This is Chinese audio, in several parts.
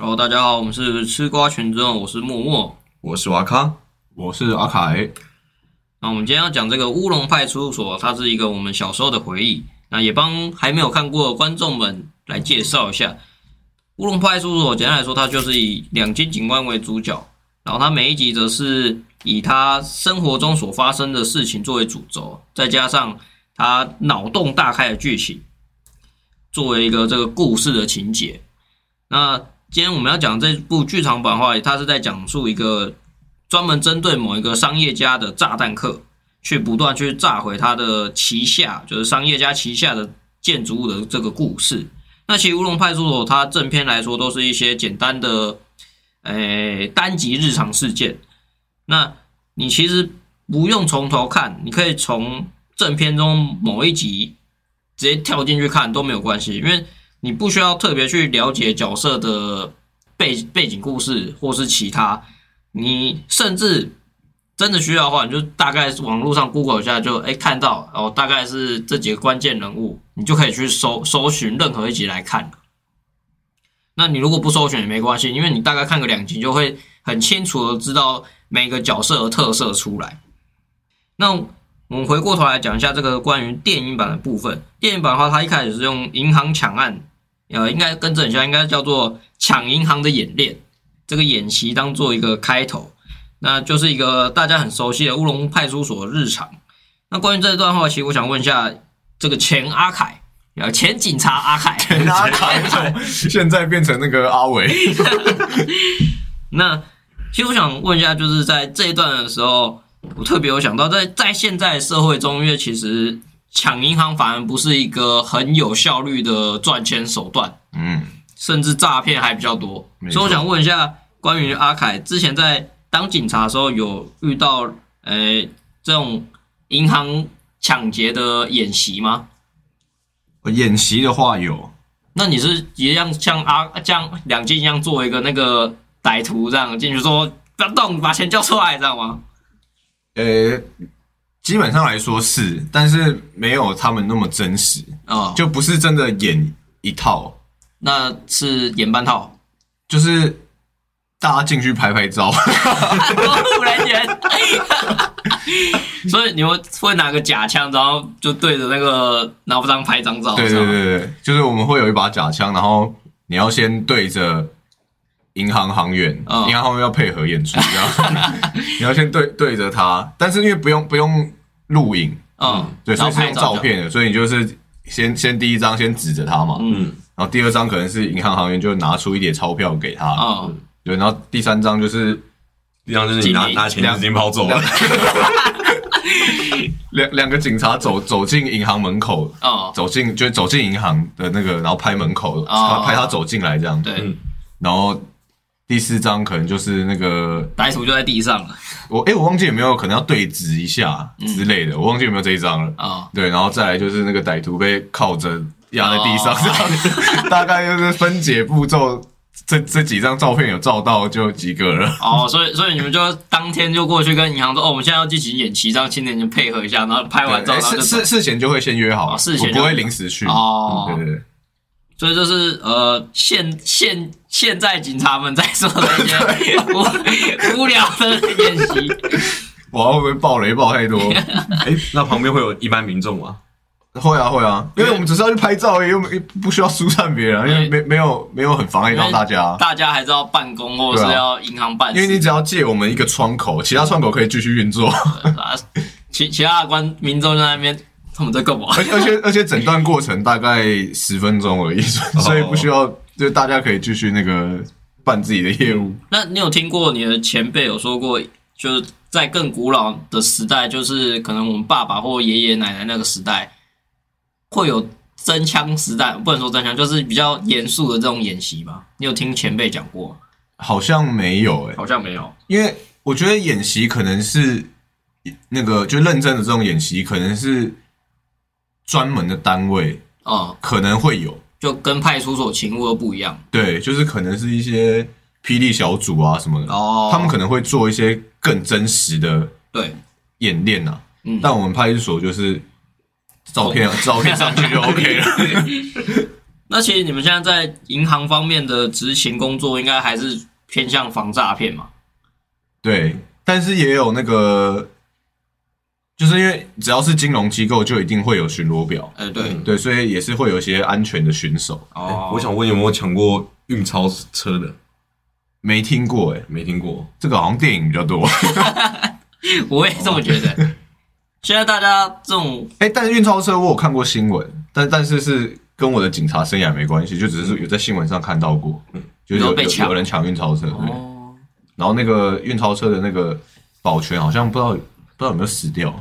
Hello，大家好，我们是吃瓜群众，我是默默。我是瓦卡，我是阿凯。那我们今天要讲这个乌龙派出所，它是一个我们小时候的回忆。那也帮还没有看过的观众们来介绍一下乌龙派出所。简单来说，它就是以两金警官为主角，然后它每一集则是以他生活中所发生的事情作为主轴，再加上他脑洞大开的剧情，作为一个这个故事的情节。那今天我们要讲这部剧场版的话，它是在讲述一个专门针对某一个商业家的炸弹客。去不断去炸毁他的旗下，就是商业家旗下的建筑物的这个故事。那其实乌龙派出所它正片来说都是一些简单的，诶单集日常事件。那你其实不用从头看，你可以从正片中某一集直接跳进去看都没有关系，因为你不需要特别去了解角色的背背景故事或是其他，你甚至。真的需要的话，你就大概网络上 Google 一下，就哎看到哦，大概是这几个关键人物，你就可以去搜搜寻任何一集来看。那你如果不搜寻也没关系，因为你大概看个两集，就会很清楚的知道每个角色的特色出来。那我们回过头来讲一下这个关于电影版的部分。电影版的话，它一开始是用银行抢案，呃，应该更正一下，应该叫做抢银行的演练，这个演习当做一个开头。那就是一个大家很熟悉的乌龙派出所日常。那关于这一段话，其实我想问一下这个前阿凯，呃，前警察阿凯，前阿凯，现在变成那个阿伟。那其实我想问一下，就是在这一段的时候，我特别有想到，在在现在社会中，因为其实抢银行反而不是一个很有效率的赚钱手段，嗯，甚至诈骗还比较多。所以我想问一下，关于阿凯之前在。当警察的时候有遇到呃这种银行抢劫的演习吗？演习的话有。那你是一样像阿像两金一样做一个那个歹徒这样进去说不要动，把钱交出来，知道吗？呃，基本上来说是，但是没有他们那么真实啊，就不是真的演一套，那是演半套，就是。大家进去拍拍照，不人员，所以你们会拿个假枪，然后就对着那个拿不张拍张照。对对对对，就是我们会有一把假枪，然后你要先对着银行行员，银行行员要配合演出，这样。你要先对对着他，但是因为不用不用录影，嗯，对，所以是用照片的，所以你就是先先第一张先指着他嘛，嗯，然后第二张可能是银行行员就拿出一叠钞票给他，嗯。对，然后第三张就是，第三张就是你拿拿钱已经跑走了。两 两个警察走走进银行门口，哦，走进就走进银行的那个，然后拍门口，他拍他走进来这样。对，然后第四张可能就是那个歹徒就在地上了。我哎，我忘记有没有可能要对峙一下之类的，我忘记有没有这一张了。啊，对，然后再来就是那个歹徒被靠着压在地上，大概就是分解步骤。这这几张照片有照到就及格了哦，所以所以你们就当天就过去跟银行说哦，我们现在要进行演习，让青年就配合一下，然后拍完照事事事前就会先约好，事前不会临时去哦。对对对，所以就是呃，现现现在警察们在做的一些无无聊的演习，我会不会爆雷爆太多？哎，那旁边会有一般民众吗？会啊会啊，因为我们只是要去拍照，又不需要疏散别人，因为没没有没有很妨碍到大家。大家还是要办公或者是要银行办，因为你只要借我们一个窗口，其他窗口可以继续运作。其其他的官民众在那边，他们在干嘛？而而且而且整段过程大概十分钟而已，所以不需要，就大家可以继续那个办自己的业务。那你有听过你的前辈有说过，就是在更古老的时代，就是可能我们爸爸或爷爷奶奶那个时代。会有真枪实弹，不能说真枪，就是比较严肃的这种演习吧？你有听前辈讲过？好像没有，诶好像没有。因为我觉得演习可能是那个就认真的这种演习，可能是专门的单位啊，可能会有，就跟派出所勤务都不一样。对，就是可能是一些霹雳小组啊什么的，哦，他们可能会做一些更真实的对演练呐。嗯，但我们派出所就是。照片，照片上去就 OK 了。那其实你们现在在银行方面的执勤工作，应该还是偏向防诈骗嘛？对，但是也有那个，就是因为只要是金融机构，就一定会有巡逻表。哎，对对，所以也是会有一些安全的巡守。哦，我想问有没有抢过运钞车的？没听过，哎，没听过。这个好像电影比较多。我也这么觉得。现在大家这种，哎，但是运钞车我有看过新闻，但但是是跟我的警察生涯没关系，就只是有在新闻上看到过，就是有有人抢运钞车。哦。然后那个运钞车的那个保全好像不知道不知道有没有死掉。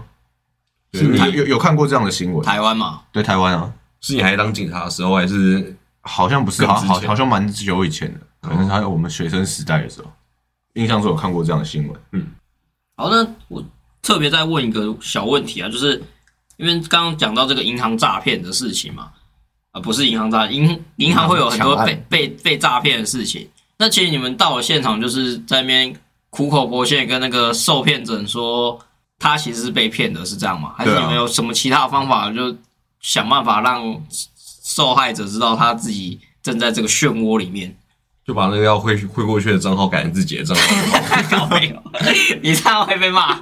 是你有有看过这样的新闻？台湾嘛？对，台湾啊。是你还当警察的时候，还是好像不是？好好好像蛮久以前的，可能还有我们学生时代的时候，印象中有看过这样的新闻。嗯。好，那我。特别再问一个小问题啊，就是因为刚刚讲到这个银行诈骗的事情嘛，啊，不是银行诈银银行会有很多被被被诈骗的事情。那其实你们到了现场，就是在那边苦口婆心跟那个受骗者说，他其实是被骗的，是这样吗？还是你们有什么其他方法，就想办法让受害者知道他自己正在这个漩涡里面？就把那个要汇汇过去的账号改成自己的账号，没有，你这样会被骂。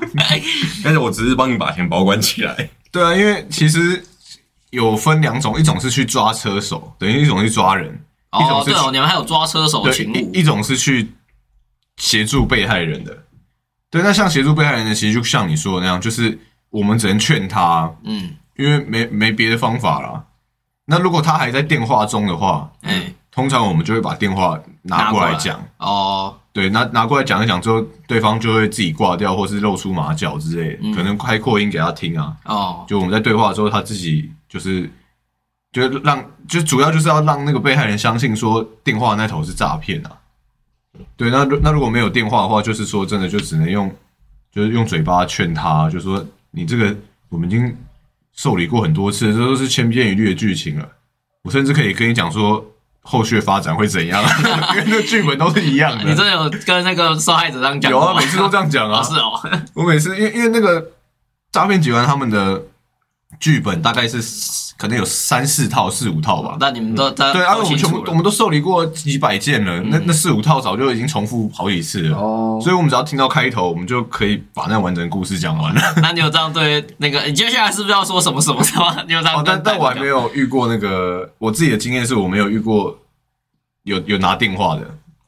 但是我只是帮你把钱保管起来。对啊，因为其实有分两种，一种是去抓车手，等于一种是抓人。哦，对哦，你们还有抓车手的情务。一种是去协助被害人的。对，那像协助被害人呢，其实就像你说的那样，就是我们只能劝他，嗯，因为没没别的方法了。那如果他还在电话中的话，哎。通常我们就会把电话拿过来讲哦，对，拿拿过来讲一讲之后，对方就会自己挂掉，或是露出马脚之类，可能开扩音给他听啊。哦，就我们在对话的时候，他自己就是，就让，就主要就是要让那个被害人相信说电话那头是诈骗啊。对，那那如果没有电话的话，就是说真的就只能用，就是用嘴巴劝他，就说你这个我们已经受理过很多次，这都是千篇一律的剧情了。我甚至可以跟你讲说。后续发展会怎样？因为那剧本都是一样的。你真的有跟那个受害者这样讲？有啊，每次都这样讲啊。是哦，我每次因为因为那个诈骗集团他们的剧本大概是。可能有三四套、四五套吧。那你们都对啊？我们全部我们都受理过几百件了。那那四五套早就已经重复好几次了。哦，所以我们只要听到开头，我们就可以把那完整故事讲完了。那你有这样对那个？你接下来是不是要说什么什么什么？你有这样？但但我还没有遇过那个。我自己的经验是我没有遇过有有拿电话的。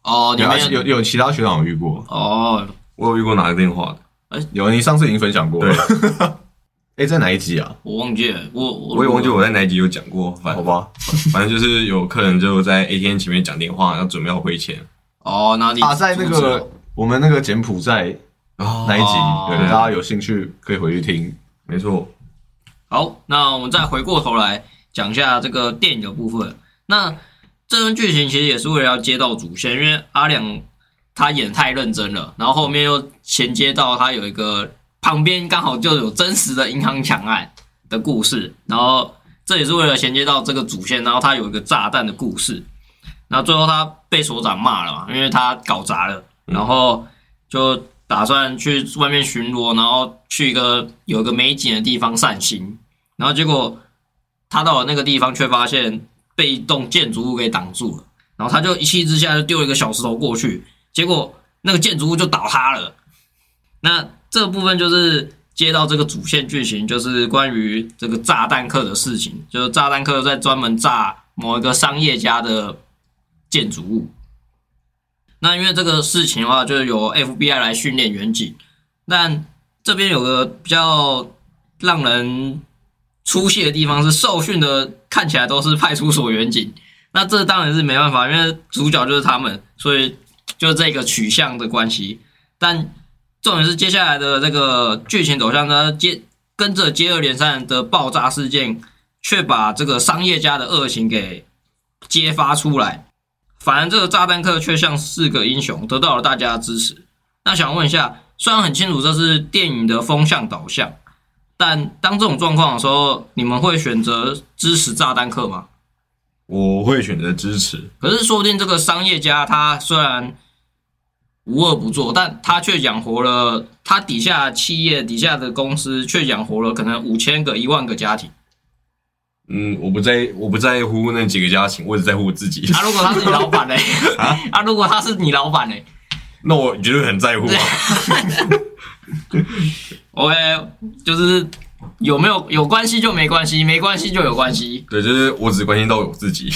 哦，有有有其他学长有遇过。哦，我有遇过拿电话的。哎，有你上次已经分享过。了。哎，在哪一集啊？我忘记了，我我也忘记我在哪一集有讲过。反好吧，反正就是有客人就在 ATM 前面讲电话，要准备要汇钱。哦，那你啊，在那个我们那个柬埔寨那一集，对，大家有兴趣可以回去听。没错。好，那我们再回过头来讲一下这个电影的部分。那这段剧情其实也是为了要接到主线，因为阿良他演太认真了，然后后面又衔接到他有一个。旁边刚好就有真实的银行抢案的故事，然后这也是为了衔接到这个主线，然后他有一个炸弹的故事，然后最后他被所长骂了嘛，因为他搞砸了，然后就打算去外面巡逻，然后去一个有一个美景的地方散心，然后结果他到了那个地方，却发现被一栋建筑物给挡住了，然后他就一气之下就丢了一个小石头过去，结果那个建筑物就倒塌了，那。这部分就是接到这个主线剧情，就是关于这个炸弹客的事情，就是炸弹客在专门炸某一个商业家的建筑物。那因为这个事情的话，就是由 FBI 来训练远景，但这边有个比较让人出戏的地方是，受训的看起来都是派出所远景。那这当然是没办法，因为主角就是他们，所以就这个取向的关系，但。重点是接下来的这个剧情走向呢，接跟着接二连三的爆炸事件，却把这个商业家的恶行给揭发出来。反而这个炸弹客却像是个英雄，得到了大家的支持。那想问一下，虽然很清楚这是电影的风向导向，但当这种状况的时候，你们会选择支持炸弹客吗？我会选择支持。可是说不定这个商业家他虽然。无恶不作，但他却养活了他底下企业底下的公司，却养活了可能五千个、一万个家庭。嗯，我不在，我不在乎那几个家庭，我只在乎我自己。啊，如果他是你老板呢？啊，如果他是你老板呢？那我绝对很在乎啊。OK，就是有没有有关系就没关系，没关系就有关系。对，就是我只关心到我自己。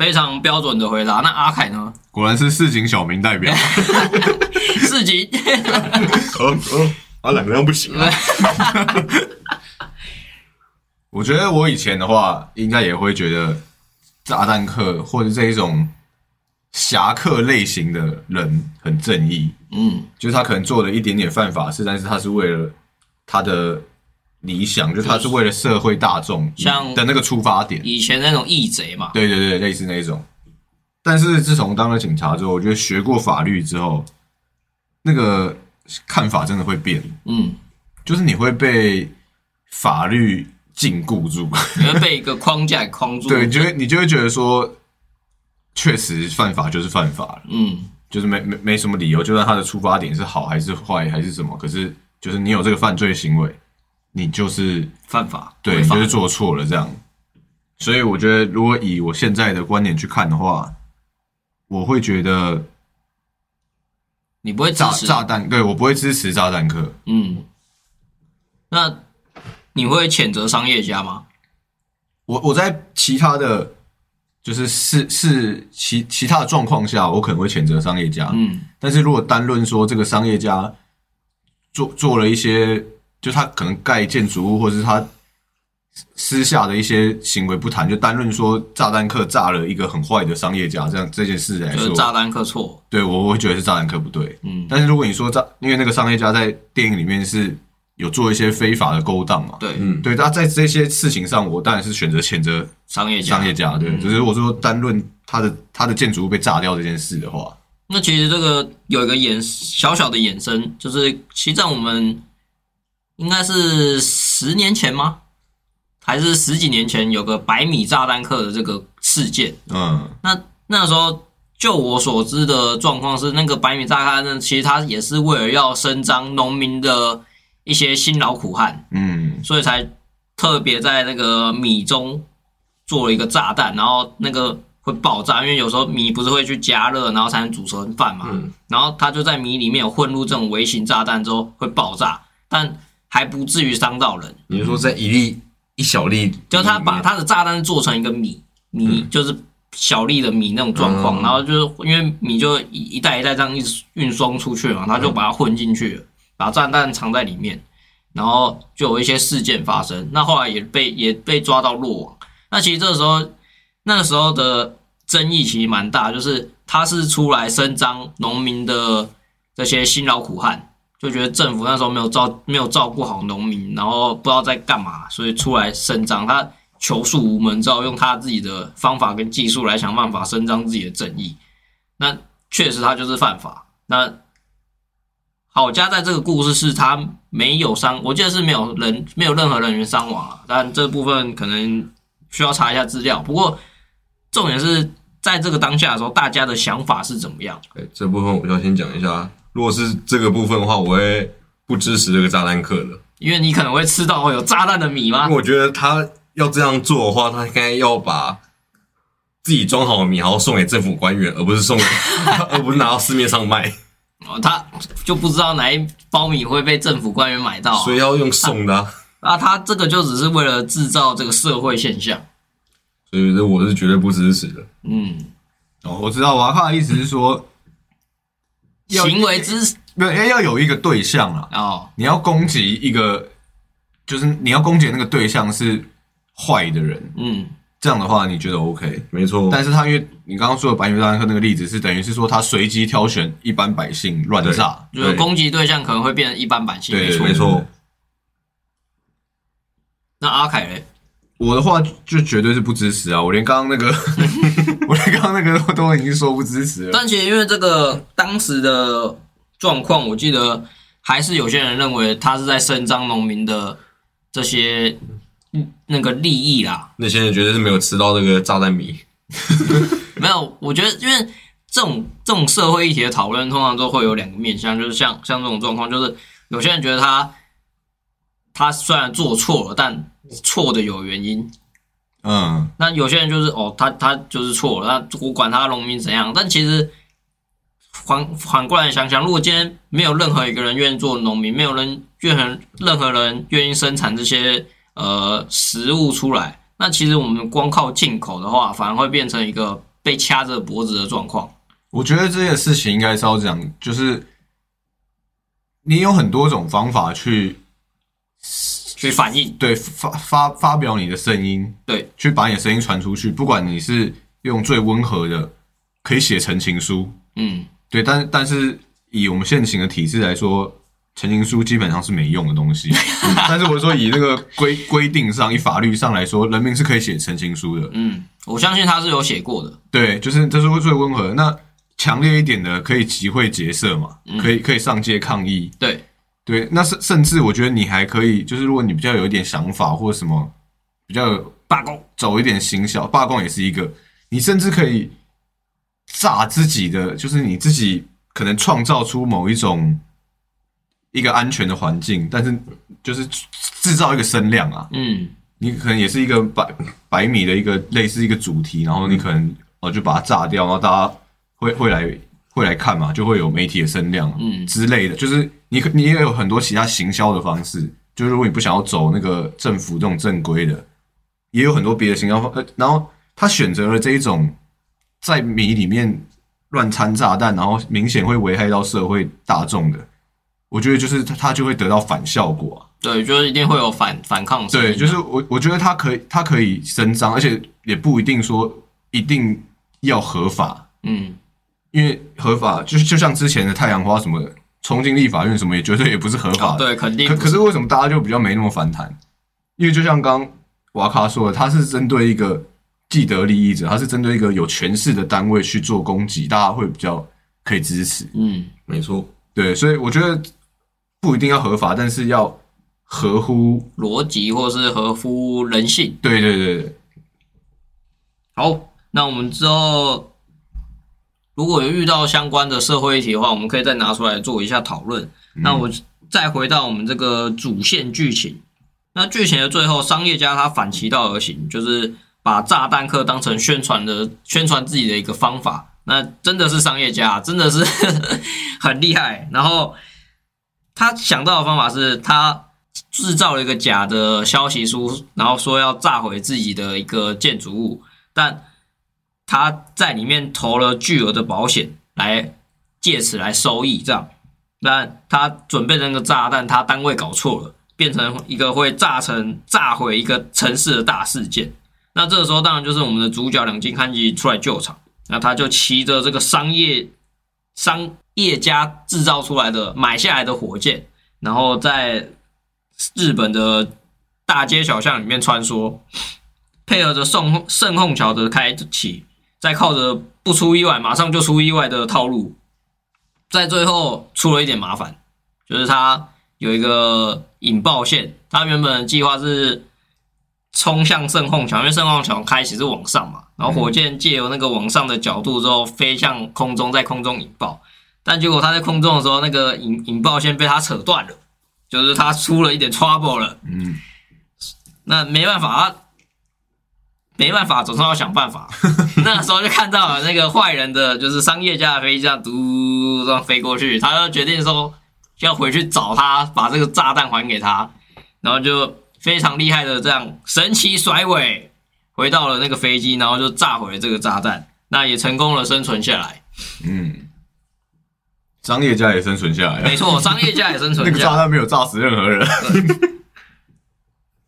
非常标准的回答。那阿凯呢？果然是市井小民代表。市井。哦 哦，啊，两个人不行啊。我觉得我以前的话，应该也会觉得炸弹客或者这一种侠客类型的人很正义。嗯，就是他可能做了一点点犯法事，但是他是为了他的理想，就他是为了社会大众像的那个出发点。以前那种义贼嘛。对对对，类似那种。但是自从当了警察之后，我觉得学过法律之后，那个看法真的会变。嗯，就是你会被法律。禁锢住，你会被一个框架框住。对，就会你就会觉得说，确实犯法就是犯法了。嗯，就是没没没什么理由，就算他的出发点是好还是坏还是什么，可是就是你有这个犯罪行为，你就是犯法，对，就是做错了这样。所以我觉得，如果以我现在的观点去看的话，我会觉得你不会炸炸弹，对我不会支持炸弹客。嗯，那。你会谴责商业家吗？我我在其他的，就是是是其其他的状况下，我可能会谴责商业家。嗯，但是如果单论说这个商业家做做了一些，就他可能盖建筑物，或者是他私下的一些行为不谈，就单论说炸弹客炸了一个很坏的商业家，这样这件事来说，炸弹客错。对我我会觉得是炸弹客不对。嗯，但是如果你说炸，因为那个商业家在电影里面是。有做一些非法的勾当嘛？对，嗯，对，他在这些事情上，我当然是选择谴责商业商业家。对，只是我说单论他的他的建筑物被炸掉这件事的话，那其实这个有一个衍小小的衍生，就是其实在我们应该是十年前吗？还是十几年前有个百米炸弹客的这个事件？嗯，那那时候就我所知的状况是，那个百米炸弹呢，其实他也是为了要伸张农民的。一些辛劳苦汗，嗯，所以才特别在那个米中做了一个炸弹，然后那个会爆炸，因为有时候米不是会去加热，然后才能煮成饭嘛，然后他就在米里面有混入这种微型炸弹之后会爆炸，但还不至于伤到人。你是说在一粒一小粒，就他把他的炸弹做成一个米米，就是小粒的米那种状况，然后就是因为米就一一袋一袋这样一直运送出去嘛，他就把它混进去了。把炸弹藏在里面，然后就有一些事件发生。那后来也被也被抓到落网。那其实这个时候，那个时候的争议其实蛮大，就是他是出来伸张农民的这些辛劳苦汗，就觉得政府那时候没有照没有照顾好农民，然后不知道在干嘛，所以出来伸张。他求诉无门，之后用他自己的方法跟技术来想办法伸张自己的正义。那确实他就是犯法。那好家在这个故事是他没有伤，我记得是没有人没有任何人员伤亡啊，但这部分可能需要查一下资料。不过重点是在这个当下的时候，大家的想法是怎么样？哎，这部分我要先讲一下。如果是这个部分的话，我会不支持这个炸弹客的，因为你可能会吃到有炸弹的米吗？我觉得他要这样做的话，他应该要把自己装好的米，然后送给政府官员，而不是送，而不是拿到市面上卖。哦，他就不知道哪一包米会被政府官员买到，所以要用送的。啊，他这个就只是为了制造这个社会现象，所以这我是绝对不支持的。嗯，哦，我知道瓦卡的意思是说，行为之没有要有一个对象啊。哦，你要攻击一个，就是你要攻击那个对象是坏的人。嗯。这样的话，你觉得 OK？没错，但是他因为你刚刚说的白云大客那个例子，是等于是说他随机挑选一般百姓乱炸，就是攻击对象可能会变成一般百姓。对，没错。那阿凯嘞？我的话就绝对是不支持啊！我连刚刚那个，那个都已经说不支持了。但其实因为这个当时的状况，我记得还是有些人认为他是在伸张农民的这些。那个利益啦，那些人绝对是没有吃到那个炸弹米。没有，我觉得因为这种这种社会议题的讨论，通常都会有两个面向，就是像像这种状况，就是有些人觉得他他虽然做错了，但错的有原因，嗯，那有些人就是哦，他他就是错了，那我管他农民怎样。但其实反反过来想想，如果今天没有任何一个人愿意做农民，没有人愿任何人愿意生产这些呃食物出来，那其实我们光靠进口的话，反而会变成一个被掐着脖子的状况。我觉得这件事情应该是要讲，就是你有很多种方法去去反映，对发发发表你的声音，对，去把你的声音传出去。不管你是用最温和的，可以写陈情书，嗯，对，但但是以我们现行的体制来说，陈情书基本上是没用的东西。嗯但是我说以那个规规定上，以法律上来说，人民是可以写陈情书的。嗯，我相信他是有写过的。对，就是这是最温和的。那强烈一点的，可以集会结社嘛，可以可以上街抗议。对，对，那甚甚至我觉得你还可以，就是如果你比较有一点想法或者什么，比较有罢工，走一点行销，罢工也是一个，你甚至可以炸自己的，就是你自己可能创造出某一种一个安全的环境，但是就是制造一个声量啊，嗯，你可能也是一个百百米的一个类似一个主题，然后你可能哦就把它炸掉，然后大家会会来会来看嘛，就会有媒体的声量，嗯。之类的，就是你可你也有很多其他行销的方式，就是如果你不想要走那个政府这种正规的，也有很多别的行销方，呃，然后他选择了这一种在米里面乱掺炸弹，然后明显会危害到社会大众的，我觉得就是他他就会得到反效果啊。对，就是一定会有反反抗声音对，就是我我觉得他可以，他可以伸张，而且也不一定说一定要合法，嗯，因为合法就是就像之前的太阳花什么的冲进立法院什么，也绝对也不是合法的。哦对，肯定可可是为什么大家就比较没那么反弹？因为就像刚瓦卡说的，他是针对一个既得利益者，他是针对一个有权势的单位去做攻击，大家会比较可以支持。嗯，没错，对，所以我觉得不一定要合法，但是要合乎。逻辑或是合乎人性。对对对对，好，那我们之后如果有遇到相关的社会议题的话，我们可以再拿出来做一下讨论。那我再回到我们这个主线剧情，那剧情的最后，商业家他反其道而行，就是把炸弹客当成宣传的宣传自己的一个方法。那真的是商业家，真的是 很厉害。然后他想到的方法是他制造了一个假的消息书，然后说要炸毁自己的一个建筑物，但他在里面投了巨额的保险，来借此来收益，这样。但他准备的那个炸弹，他单位搞错了，变成一个会炸成炸毁一个城市的大事件。那这个时候，当然就是我们的主角两金勘吉出来救场。那他就骑着这个商业商业家制造出来的买下来的火箭，然后在日本的大街小巷里面穿梭，配合着圣圣虹桥的开启，再靠着不出意外马上就出意外的套路，在最后出了一点麻烦，就是他有一个引爆线，他原本计划是冲向圣控桥，因为圣控桥开启是往上嘛，然后火箭借由那个往上的角度之后飞向空中，在空中引爆，但结果他在空中的时候，那个引引爆线被他扯断了，就是他出了一点 trouble 了。嗯，那没办法，没办法，总是要想办法。那时候就看到了那个坏人的，就是商业家的飞机这样嘟这样飞过去，他就决定说要回去找他，把这个炸弹还给他，然后就非常厉害的这样神奇甩尾回到了那个飞机，然后就炸毁了这个炸弹，那也成功了生存下来。嗯，商业家也生存下来没，错，商业家也生存下来。个炸弹没有炸死任何人。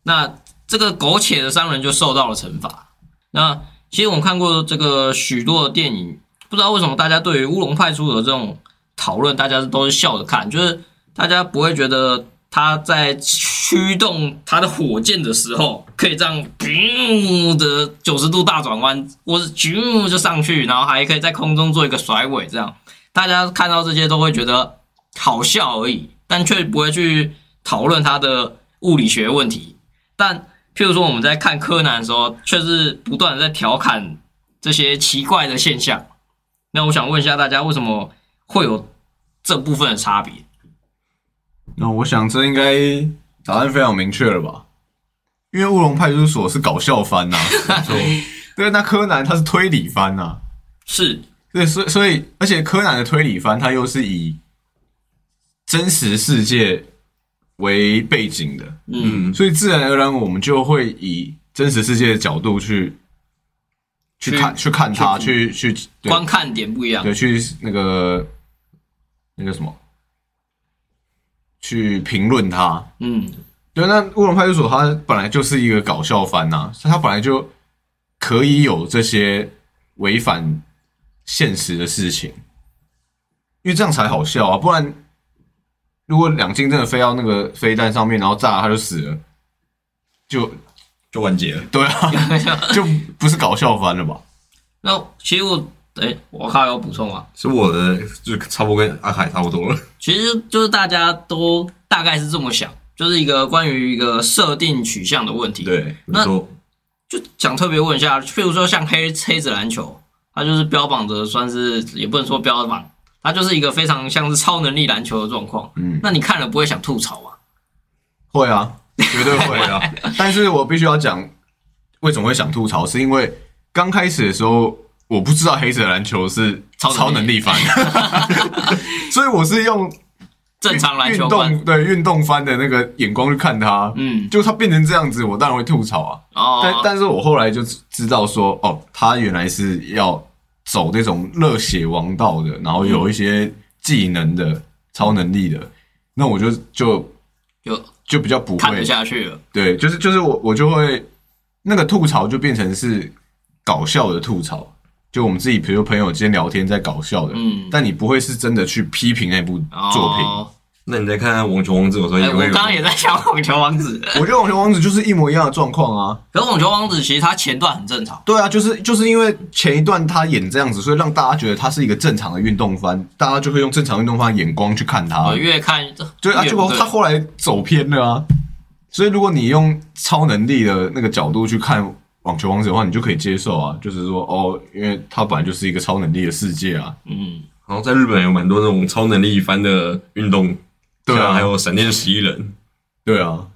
那这个苟且的商人就受到了惩罚。那其实我们看过这个许多的电影，不知道为什么大家对于乌龙派出所的这种讨论，大家都是笑着看，就是大家不会觉得他在驱动他的火箭的时候，可以这样噗的九十度大转弯，或是啾就上去，然后还可以在空中做一个甩尾，这样大家看到这些都会觉得好笑而已，但却不会去讨论它的物理学问题。但譬如说我们在看柯南的时候，却是不断的在调侃这些奇怪的现象。那我想问一下大家，为什么会有这部分的差别？那我想这应该答案非常明确了吧？因为乌龙派出所是搞笑番呐、对，那柯南他是推理番呐、是对，所以所以，而且柯南的推理番，它又是以真实世界为背景的，嗯，所以自然而然我们就会以真实世界的角度去去去看去看它，去去对。观看点不一样。对，去那个那个什么，去评论它。嗯。对，那乌龙派出所它本来就是一个搞笑番呐、它本来就可以有这些违反现实的事情，因为这样才好笑啊！不然，如果两星真的飞到那个飞弹上面，然后炸了他就死了，就就完结了。对啊，就不是搞笑番了吧？那其实我哎，我还有补充啊，是我的就差不多跟阿凯差不多了。其实就是大家都大概是这么想，就是一个关于一个设定取向的问题。，对，那就想特别问一下，譬如说像黑黑子篮球，它就是标榜着算是也不能说标榜，它就是一个非常像是超能力篮球的状况。嗯，那你看了不会想吐槽吗？会啊，绝对会啊。但是我必须要讲，为什么会想吐槽，是因为刚开始的时候我不知道黑子篮球是超能力超能力番，所以我是用正常篮球运，动对运动番的那个眼光去看它。嗯，就它变成这样子，我当然会吐槽啊。但哦，但是我后来就知道说，哦，它原来是要走那种热血王道的，然后有一些技能的、超能力的，那我就就就就比较不会看得下去了。对，就是就是我我就会那个吐槽就变成是搞笑的吐槽，就我们自己比如朋友之间聊天在搞笑的，嗯但你不会是真的去批评那部作品。哦那你再看看《网球王子》的时候，哎，也会有我刚刚也在想网球王子，我觉得《网球王子》就是一模一样的状况啊。可是网球王子其实他前段很正常，对啊，就是就是因为前一段他演这样子，所以让大家觉得他是一个正常的运动番，大家就会用正常运动番的眼光去看他我。越看对啊，越不对结果他后来走偏了啊。所以如果你用超能力的那个角度去看网球王子的话，你就可以接受啊，就是说哦，因为他本来就是一个超能力的世界啊。嗯，然后在日本有蛮多那种超能力番的运动，对啊。还有闪电十一人，对啊，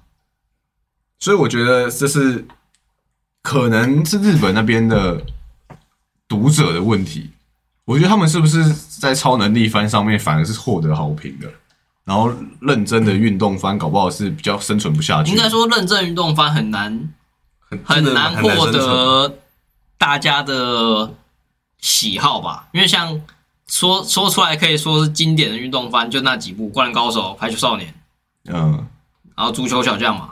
所以我觉得这是可能是日本那边的读者的问题。我觉得他们是不是在超能力番上面反而是获得好评的，然后认真的运动番搞不好是比较生存不下去。应该说认真运动番很难很很难获得大家的喜好吧，因为像说说出来可以说是经典的运动番，就那几部《灌篮高手》《排球少年》，嗯，然后《足球小将》嘛，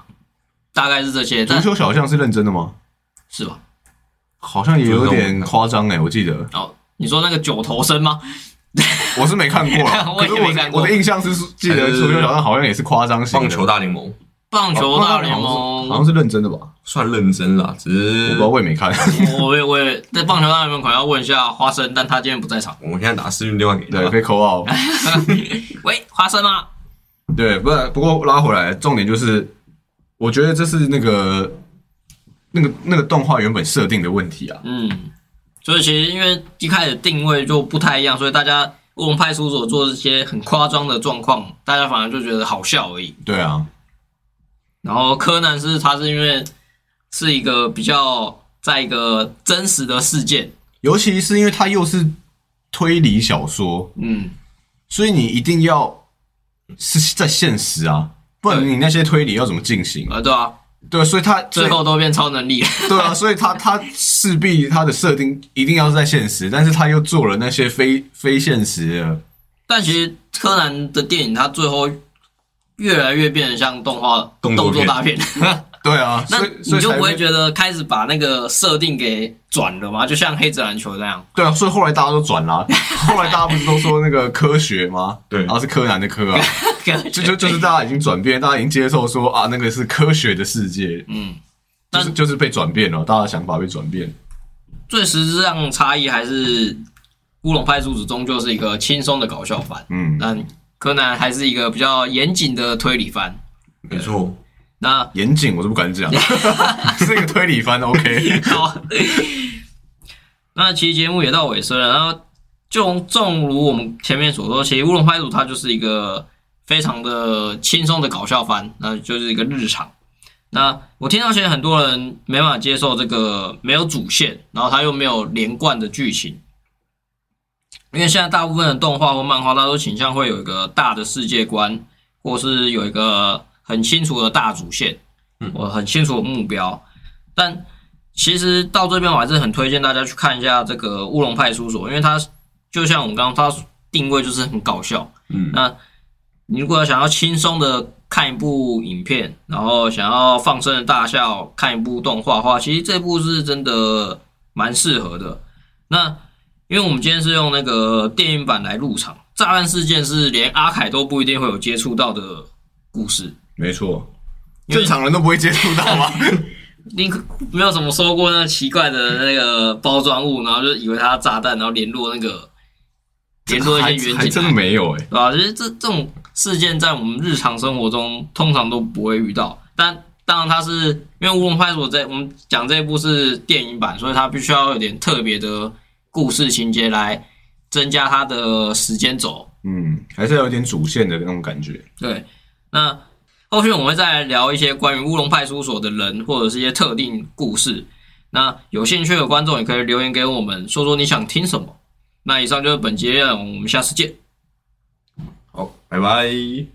大概是这些，足球小将是认真的吗？是吧？好像也有点夸张哎，我记得。哦，你说那个九头身吗？我是没看过 可是没看过。我的印象是记得足球小将好像也是夸张型的。棒球大联盟棒球大联盟好像，是认真的吧？算认真啦，只是我不知道，我也没看。我也我也在棒球大联盟可能要问一下花生，但他今天不在场。我们现在打视讯电话给对，他，被扣号。喂，花生吗？对，不不过拉回来，重点就是，我觉得这是那个那个那个动画原本设定的问题啊。嗯，所以其实因为一开始定位就不太一样，所以大家乌龙派出所做这些很夸张的状况，大家反而就觉得好笑而已。对啊，然后柯南是他是因为是一个比较在一个真实的事件，尤其是因为他又是推理小说，嗯，所以你一定要是在现实啊，不然你那些推理要怎么进行？啊，对啊，对，所以他最后都变超能力了。对啊，所以他他势必他的设定一定要是在现实，但是他又做了那些非非现实的。但其实柯南的电影，他最后越来越变得像动画动作大片。对啊，那你就不会觉得开始把那个设定给转了吗？就像黑子篮球那样。对啊，所以后来大家都转啦。后来大家不是都说那个科学吗？对然后是柯南的柯啊，就就就是大家已经转变，大家已经接受说啊，那个是科学的世界，嗯，就是就是被转变了，大家的想法被转变。最实质上差异还是乌龙派出所终究是一个轻松的搞笑番，嗯，但柯南还是一个比较严谨的推理番。没错，那严谨我是不敢讲，是一个推理番，OK。好，那其实节目也到尾声了，然后就正如我们前面所说，其实乌龙派出所它就是一个非常的轻松的搞笑番，那就是一个日常。那我听到现在很多人没办法接受这个没有主线，然后它又没有连贯的剧情，因为现在大部分的动画或漫画，它都倾向会有一个大的世界观，或是有一个很清楚的大主线，嗯，我很清楚的目标。但其实到这边，我还是很推荐大家去看一下这个《乌龙派出所》，因为它就像我们刚刚它定位就是很搞笑，嗯，那你如果想要轻松的。看一部影片，然后想要放声的大笑，看一部动画的话，其实这部是真的蛮适合的。那因为我们今天是用那个电影版来入场，炸弹事件是连阿凯都不一定会有接触到的故事。没错，正常人都不会接触到吗？你没有什么收过那奇怪的那个包装物，然后就以为它炸弹，然后联络那个联络一些远景，还真的没有哎，对吧？其实这这种。事件在我们日常生活中通常都不会遇到，但当然它是因为《乌龙派出所》在我们讲这一部是电影版，所以它必须要有点特别的故事情节来增加它的时间轴。嗯，还是有点主线的那种感觉。对，那后续我们会再聊一些关于乌龙派出所的人或者是一些特定故事。那有兴趣的观众也可以留言给我们，说说你想听什么。那以上就是本节，我们下次见。好，拜拜。